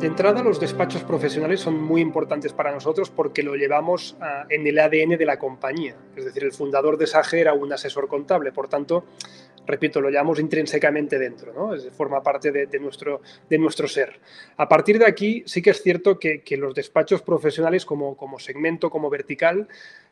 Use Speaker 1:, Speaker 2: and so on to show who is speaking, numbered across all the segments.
Speaker 1: De entrada, los despachos profesionales son muy importantes para nosotros porque lo llevamos uh, en el ADN de la compañía. Es decir, el fundador de SAGE era un asesor contable, por tanto, repito, lo llevamos intrínsecamente dentro, ¿no? Es, forma parte de, de, nuestro, de nuestro ser. A partir de aquí, sí que es cierto que, que los despachos profesionales como, como segmento, como vertical,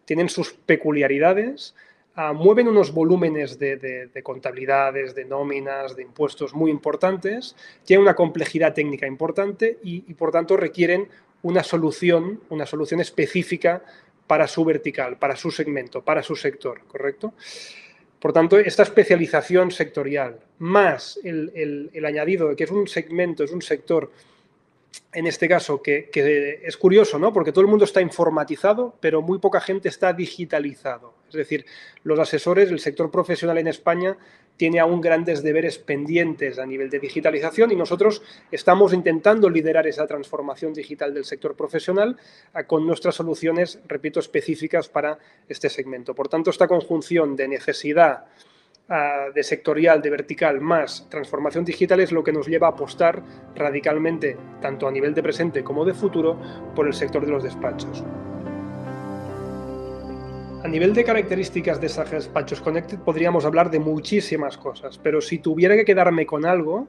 Speaker 1: tienen sus peculiaridades, Uh, mueven unos volúmenes de, de, de, contabilidades, de nóminas, de impuestos muy importantes, tienen una complejidad técnica importante y, y, por tanto requieren una solución, una solución específica para su vertical, para su segmento, para su sector, ¿correcto? Por tanto, esta especialización sectorial, más el, el, el añadido de que es un segmento, es un sector en este caso, que, que, es curioso, ¿no? Porque todo el mundo está informatizado, pero muy poca gente está digitalizado. Es decir, los asesores, el sector profesional en España tiene aún grandes deberes pendientes a nivel de digitalización y nosotros estamos intentando liderar esa transformación digital del sector profesional con nuestras soluciones, repito, específicas para este segmento. Por tanto, esta conjunción de necesidad, de sectorial, de vertical, más transformación digital es lo que nos lleva a apostar radicalmente, tanto a nivel de presente como de futuro, por el sector de los despachos. A nivel de características de esas despachos Connected podríamos hablar de muchísimas cosas, pero si tuviera que quedarme con algo,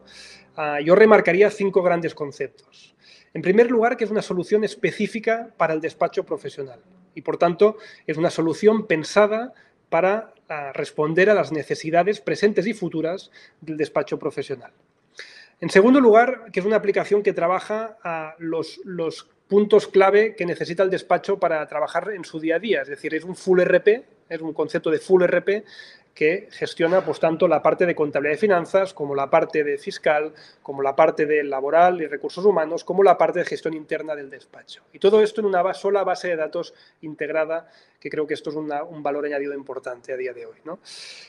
Speaker 1: uh, yo remarcaría cinco grandes conceptos. En primer lugar, que es una solución específica para el despacho profesional y, por tanto, es una solución pensada para a responder a las necesidades presentes y futuras del despacho profesional. En segundo lugar, que es una aplicación que trabaja a los, los puntos clave que necesita el despacho para trabajar en su día a día. Es decir, es un full RP, es un concepto de full RP que gestiona pues, tanto la parte de contabilidad y finanzas, como la parte de fiscal, como la parte de laboral y recursos humanos, como la parte de gestión interna del despacho. Y todo esto en una sola base de datos integrada, que creo que esto es un valor añadido importante a día de hoy. ¿no?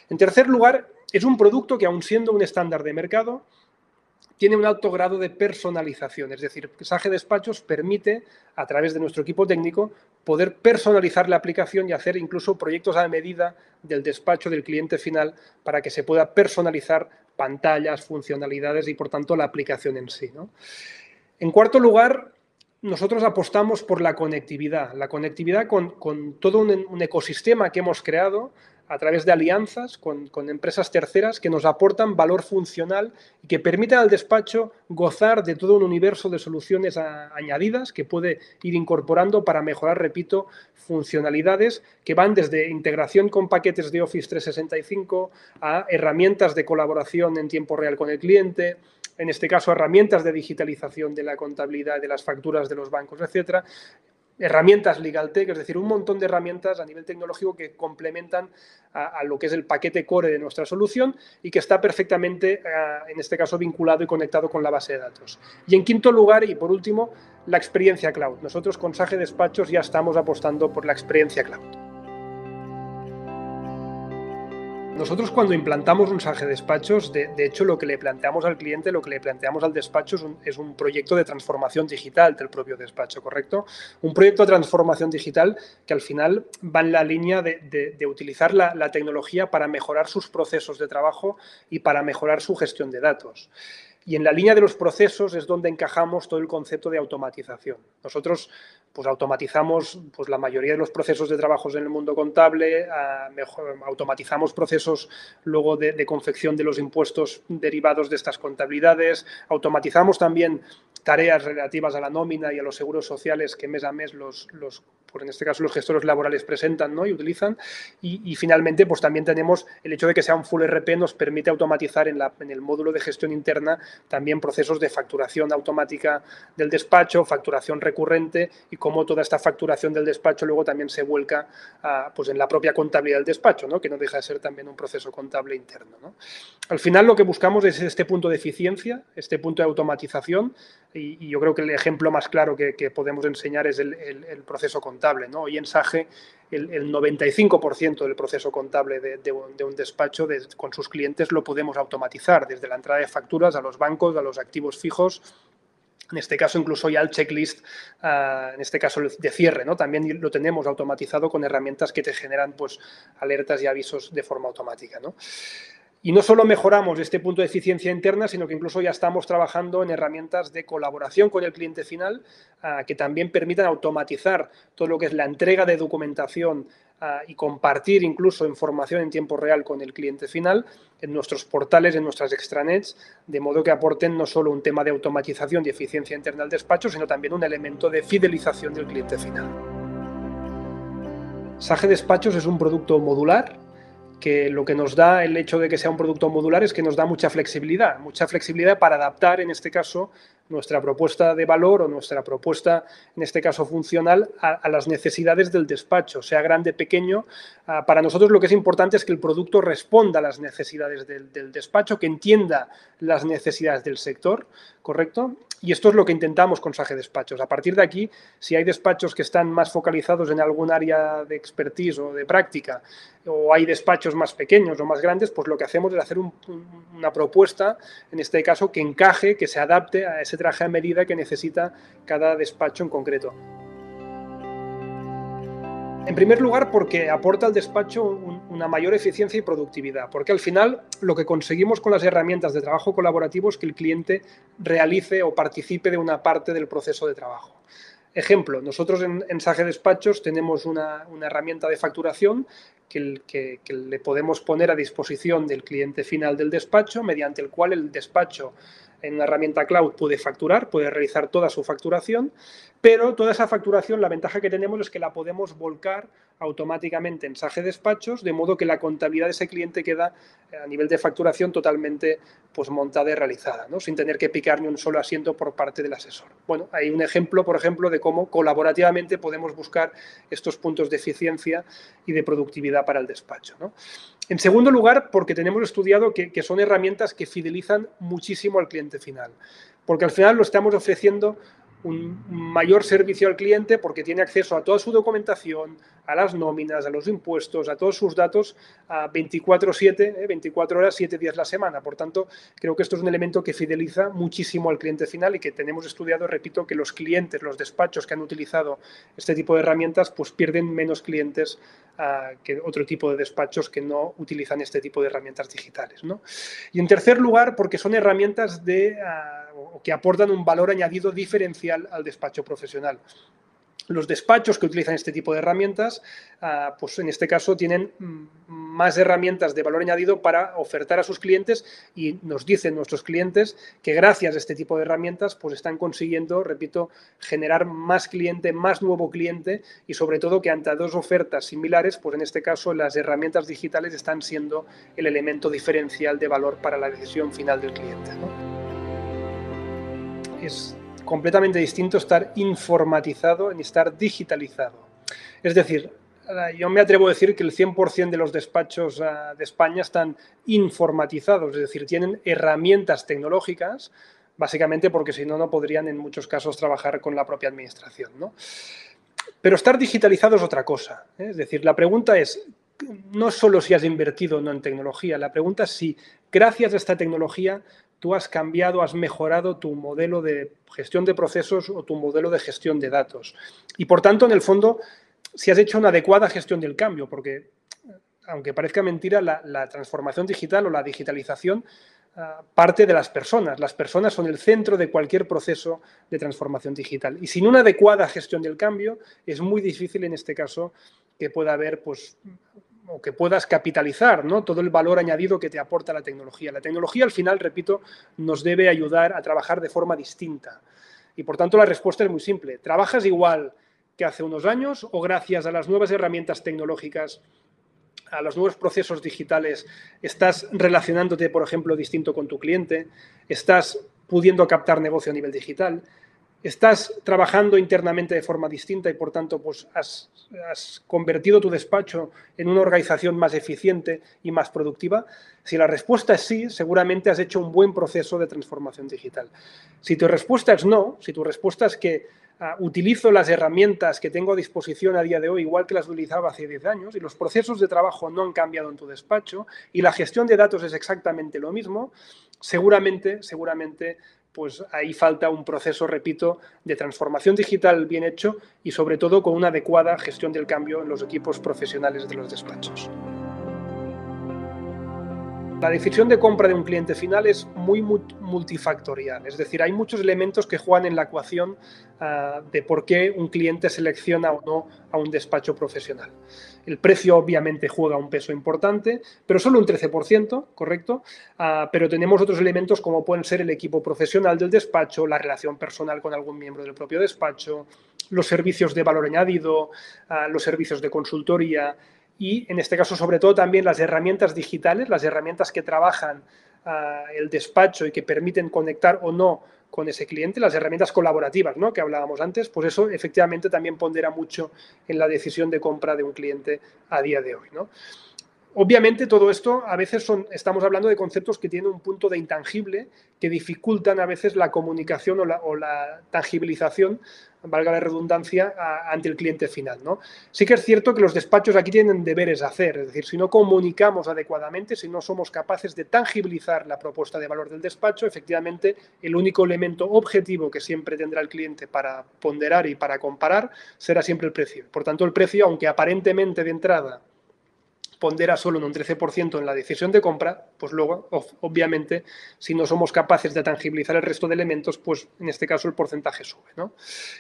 Speaker 1: En tercer lugar, es un producto que, aun siendo un estándar de mercado, tiene un alto grado de personalización, es decir, Sage Despachos permite, a través de nuestro equipo técnico, poder personalizar la aplicación y hacer incluso proyectos a medida del despacho del cliente final para que se pueda personalizar pantallas, funcionalidades y, por tanto, la aplicación en sí. En cuarto lugar, nosotros apostamos por la conectividad, la conectividad con, todo un ecosistema que hemos creado a través de alianzas con, empresas terceras que nos aportan valor funcional y que permitan al despacho gozar de todo un universo de soluciones añadidas que puede ir incorporando para mejorar, repito, funcionalidades que van desde integración con paquetes de Office 365 a herramientas de colaboración en tiempo real con el cliente, en este caso herramientas de digitalización de la contabilidad de las facturas de los bancos, etcétera, herramientas LegalTech, es decir, un montón de herramientas a nivel tecnológico que complementan a, lo que es el paquete core de nuestra solución y que está perfectamente, uh, en este caso, vinculado y conectado con la base de datos. Y en quinto lugar, y por último, la experiencia cloud. Nosotros con Sage Despachos ya estamos apostando por la experiencia cloud. Nosotros cuando implantamos un Sage Despachos, de, hecho lo que le planteamos al cliente, lo que le planteamos al despacho es un, proyecto de transformación digital del propio despacho, ¿correcto? Un proyecto de transformación digital que al final va en la línea de, utilizar la tecnología para mejorar sus procesos de trabajo y para mejorar su gestión de datos. Y en la línea de los procesos es donde encajamos todo el concepto de automatización. Nosotros pues, automatizamos pues, la mayoría de los procesos de trabajos en el mundo contable, mejor, automatizamos procesos luego de, confección de los impuestos derivados de estas contabilidades, automatizamos también tareas relativas a la nómina y a los seguros sociales que mes a mes los, los por en este caso los gestores laborales presentan ¿no? y utilizan. Y, y, finalmente, pues también tenemos el hecho de que sea un full RP nos permite automatizar en, la, en el módulo de gestión interna también procesos de facturación automática del despacho, facturación recurrente y cómo toda esta facturación del despacho luego también se vuelca a, pues en la propia contabilidad del despacho, ¿no? que no deja de ser también un proceso contable interno. ¿no? Al final lo que buscamos es este punto de eficiencia, este punto de automatización y, yo creo que el ejemplo más claro que, podemos enseñar es el, proceso contable. ¿no? Hoy en SAGE el, el 95% del proceso contable de, un, de un, despacho de, con sus clientes lo podemos automatizar, desde la entrada de facturas a los bancos, a los activos fijos, en este caso incluso ya el checklist, uh, en este caso de cierre, ¿no? también lo tenemos automatizado con herramientas que te generan pues, alertas y avisos de forma automática. ¿no? Y no solo mejoramos este punto de eficiencia interna, sino que incluso ya estamos trabajando en herramientas de colaboración con el cliente final ah, que también permitan automatizar todo lo que es la entrega de documentación ah, y compartir incluso información en tiempo real con el cliente final en nuestros portales, en nuestras extranets, de modo que aporten no solo un tema de automatización y eficiencia interna al despacho, sino también un elemento de fidelización del cliente final. Sage Despachos es un producto modular que lo que nos da el hecho de que sea un producto modular es que nos da mucha flexibilidad, mucha flexibilidad para adaptar, en este caso, nuestra propuesta de valor o nuestra propuesta, en este caso funcional, a, las necesidades del despacho, sea grande, pequeño. Ah, para nosotros lo que es importante es que el producto responda a las necesidades del, despacho, que entienda las necesidades del sector, ¿correcto? Y esto es lo que intentamos con Sage Despachos. A partir de aquí, si hay despachos que están más focalizados en algún área de expertise o de práctica, o hay despachos más pequeños o más grandes, pues lo que hacemos es hacer una propuesta, en este caso, que encaje, que se adapte a ese traje a medida que necesita cada despacho en concreto. En primer lugar, porque aporta al despacho una mayor eficiencia y productividad, porque al final lo que conseguimos con las herramientas de trabajo colaborativo es que el cliente realice o participe de una parte del proceso de trabajo. Ejemplo, nosotros en, Sage Despachos tenemos una, herramienta de facturación que, le podemos poner a disposición del cliente final del despacho, mediante el cual el despacho en una herramienta cloud puede facturar, puede realizar toda su facturación, pero toda esa facturación, la ventaja que tenemos es que la podemos volcar automáticamente en Sage Despachos, de modo que la contabilidad de ese cliente queda eh, a nivel de facturación totalmente pues, montada y realizada, ¿no? sin tener que picar ni un solo asiento por parte del asesor. Bueno, hay un ejemplo, por ejemplo, de cómo colaborativamente podemos buscar estos puntos de eficiencia y de productividad para el despacho. En segundo lugar, porque tenemos estudiado que, que son herramientas que fidelizan muchísimo al cliente final, porque al final lo estamos ofreciendo un mayor servicio al cliente porque tiene acceso a toda su documentación, a las nóminas, a los impuestos, a todos sus datos a 24/7, 24 eh, horas, 7 días la semana. Por tanto, creo que esto es un elemento que fideliza muchísimo al cliente final y que tenemos estudiado, repito, que los clientes, los despachos que han utilizado este tipo de herramientas, pues pierden menos clientes ah, que otro tipo de despachos que no utilizan este tipo de herramientas digitales. Y en tercer lugar, porque son herramientas de, que aportan un valor añadido diferencial al despacho profesional los despachos que utilizan este tipo de herramientas, ah, pues en este caso tienen mm, más herramientas de valor añadido para ofertar a sus clientes y nos dicen nuestros clientes que gracias a este tipo de herramientas pues están consiguiendo, repito, generar más cliente, más nuevo cliente y sobre todo que ante dos ofertas similares, pues en este caso las herramientas digitales están siendo el elemento diferencial de valor para la decisión final del cliente. Es completamente distinto estar informatizado en estar digitalizado. Es decir, yo me atrevo a decir que el 100% de los despachos ah, de España están informatizados, es decir, tienen herramientas tecnológicas, básicamente porque si no, no podrían en muchos casos trabajar con la propia administración. Pero estar digitalizado es otra cosa. ¿eh? Es decir, la pregunta es, no solo si has invertido o no en tecnología, la pregunta es si gracias a esta tecnología tú has cambiado, has mejorado tu modelo de gestión de procesos o tu modelo de gestión de datos. Y por tanto, en el fondo, si has hecho una adecuada gestión del cambio, porque aunque parezca mentira, la, transformación digital o la digitalización ah, parte de las personas. Las personas son el centro de cualquier proceso de transformación digital. Y sin una adecuada gestión del cambio, es muy difícil en este caso que pueda haber pues, o que puedas capitalizar ¿no? todo el valor añadido que te aporta la tecnología. La tecnología, al final, repito, nos debe ayudar a trabajar de forma distinta. Y por tanto, la respuesta es muy simple. ¿Trabajas igual que hace unos años o gracias a las nuevas herramientas tecnológicas, a los nuevos procesos digitales, estás relacionándote, por ejemplo, distinto con tu cliente? ¿Estás pudiendo captar negocio a nivel digital? Estás trabajando internamente de forma distinta y por tanto pues has, convertido tu despacho en una organización más eficiente y más productiva? Si la respuesta es sí, seguramente has hecho un buen proceso de transformación digital. Si tu respuesta es no, si tu respuesta es que ah, utilizo las herramientas que tengo a disposición a día de hoy igual que las utilizaba hace 10 años y los procesos de trabajo no han cambiado en tu despacho y la gestión de datos es exactamente lo mismo, seguramente, seguramente pues ahí falta un proceso, repito, de transformación digital bien hecho y sobre todo con una adecuada gestión del cambio en los equipos profesionales de los despachos. La decisión de compra de un cliente final es muy multifactorial, es decir, hay muchos elementos que juegan en la ecuación ah, de por qué un cliente selecciona o no a un despacho profesional. El precio obviamente juega un peso importante, pero solo un 13%, ¿correcto? Ah, pero tenemos otros elementos como pueden ser el equipo profesional del despacho, la relación personal con algún miembro del propio despacho, los servicios de valor añadido, ah, los servicios de consultoría, y en este caso sobre todo también las herramientas digitales, las herramientas que trabajan ah, el despacho y que permiten conectar o no con ese cliente, las herramientas colaborativas ¿no? que hablábamos antes, pues eso efectivamente también pondera mucho en la decisión de compra de un cliente a día de hoy. ¿no? Obviamente todo esto a veces son, estamos hablando de conceptos que tienen un punto de intangible que dificultan a veces la comunicación o la, tangibilización, valga la redundancia, ante el cliente final. ¿no? Sí que es cierto que los despachos aquí tienen deberes a hacer, es decir, si no comunicamos adecuadamente, si no somos capaces de tangibilizar la propuesta de valor del despacho, efectivamente el único elemento objetivo que siempre tendrá el cliente para ponderar y para comparar será siempre el precio. Por tanto, el precio, aunque aparentemente de entrada pondera solo en un 13% en la decisión de compra, pues luego, obviamente, si no somos capaces de tangibilizar el resto de elementos, pues en este caso el porcentaje sube. ¿no?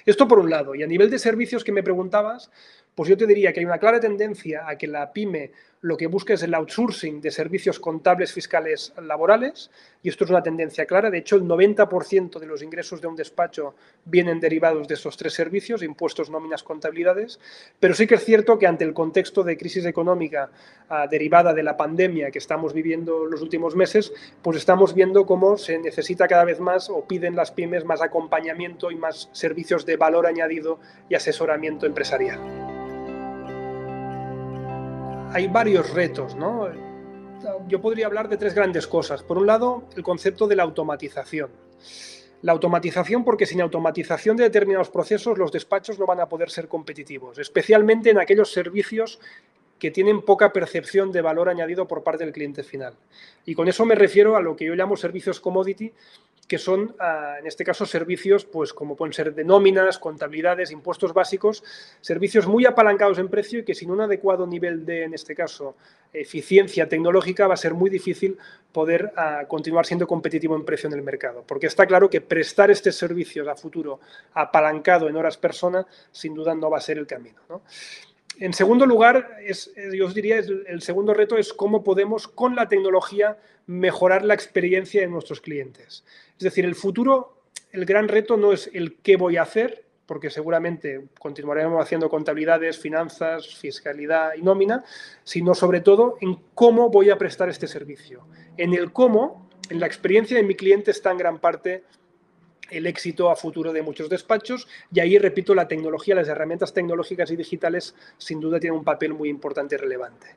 Speaker 1: Esto por un lado. Y a nivel de servicios que me preguntabas, pues yo te diría que hay una clara tendencia a que la pyme lo que busca es el outsourcing de servicios contables, fiscales, laborales, y esto es una tendencia clara. De hecho, el 90% de los ingresos de un despacho vienen derivados de esos tres servicios, impuestos, nóminas, contabilidades, pero sí que es cierto que ante el contexto de crisis económica ah, derivada de la pandemia que estamos viviendo los últimos meses, pues estamos viendo cómo se necesita cada vez más o piden las pymes más acompañamiento y más servicios de valor añadido y asesoramiento empresarial hay varios retos, ¿no? Yo podría hablar de tres grandes cosas. Por un lado, el concepto de la automatización. La automatización, porque sin automatización de determinados procesos los despachos no van a poder ser competitivos, especialmente en aquellos servicios que tienen poca percepción de valor añadido por parte del cliente final. Y con eso me refiero a lo que yo llamo servicios commodity, que son, ah, en este caso, servicios pues, como pueden ser de nóminas, contabilidades, impuestos básicos, servicios muy apalancados en precio y que sin un adecuado nivel de, en este caso, eficiencia tecnológica va a ser muy difícil poder ah, continuar siendo competitivo en precio en el mercado. Porque está claro que prestar este servicio a futuro apalancado en horas persona, sin duda no va a ser el camino. En segundo lugar, yo os diría, el segundo reto es cómo podemos con la tecnología mejorar la experiencia de nuestros clientes. Es decir, el futuro, el gran reto no es el qué voy a hacer, porque seguramente continuaremos haciendo contabilidades, finanzas, fiscalidad y nómina, sino sobre todo en cómo voy a prestar este servicio. En el cómo, en la experiencia de mi cliente está en gran parte el éxito a futuro de muchos despachos y ahí, repito, la tecnología, las herramientas tecnológicas y digitales sin duda tienen un papel muy importante y relevante.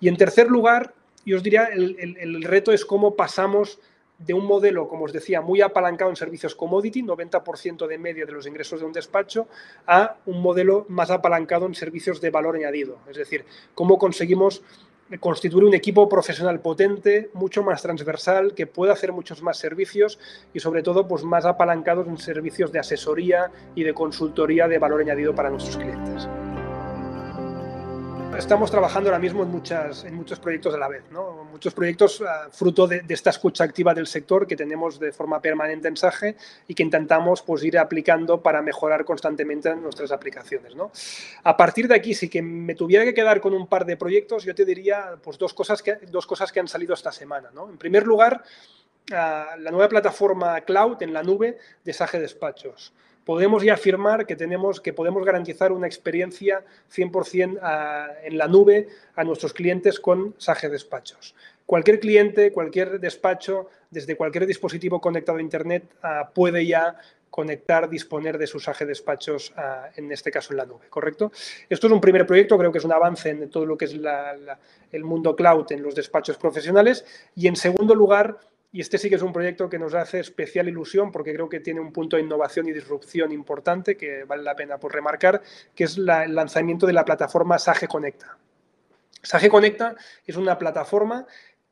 Speaker 1: Y en tercer lugar, yo os diría, el, reto es cómo pasamos de un modelo, como os decía, muy apalancado en servicios commodity, 90% de media de los ingresos de un despacho, a un modelo más apalancado en servicios de valor añadido. Es decir, cómo conseguimos constituir un equipo profesional potente, mucho más transversal, que pueda hacer muchos más servicios y sobre todo pues, más apalancados en servicios de asesoría y de consultoría de valor añadido para nuestros clientes estamos trabajando ahora mismo en, en muchos proyectos a la vez, ¿no? muchos proyectos ah, fruto de, esta escucha activa del sector que tenemos de forma permanente en SAGE y que intentamos pues, ir aplicando para mejorar constantemente nuestras aplicaciones. ¿no? A partir de aquí, si que me tuviera que quedar con un par de proyectos, yo te diría pues, dos, cosas que, dos cosas que han salido esta semana. ¿no? En primer lugar, ah, la nueva plataforma cloud en la nube de SAGE Despachos podemos ya afirmar que, tenemos, que podemos garantizar una experiencia 100% ah, en la nube a nuestros clientes con SAGE Despachos. Cualquier cliente, cualquier despacho, desde cualquier dispositivo conectado a Internet, ah, puede ya conectar, disponer de sus SAGE Despachos, ah, en este caso en la nube, ¿correcto? Esto es un primer proyecto, creo que es un avance en todo lo que es el mundo cloud en los despachos profesionales. Y en segundo lugar, y este sí que es un proyecto que nos hace especial ilusión porque creo que tiene un punto de innovación y disrupción importante que vale la pena por remarcar, que es el lanzamiento de la plataforma Sage Conecta. Sage Conecta es una plataforma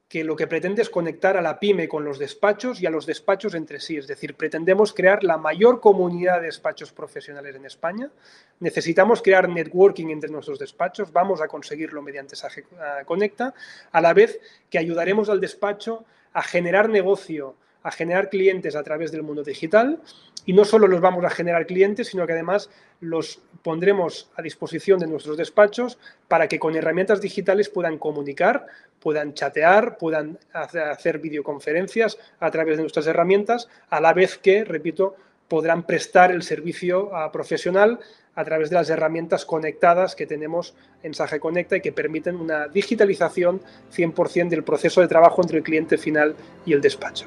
Speaker 1: que lo que pretende es conectar a la pyme con los despachos y a los despachos entre sí. Es decir, pretendemos crear la mayor comunidad de despachos profesionales en España. Necesitamos crear networking entre nuestros despachos. Vamos a conseguirlo mediante SAGE Conecta, a la vez que ayudaremos al despacho a generar negocio, a generar clientes a través del mundo digital. Y no solo los vamos a generar clientes, sino que además los pondremos a disposición de nuestros despachos para que con herramientas digitales puedan comunicar, puedan chatear, puedan hacer videoconferencias a través de nuestras herramientas, a la vez que, repito, podrán prestar el servicio profesional a través de las herramientas conectadas que tenemos en Sage Conecta y que permiten una digitalización 100% del proceso de trabajo entre el cliente final y el despacho.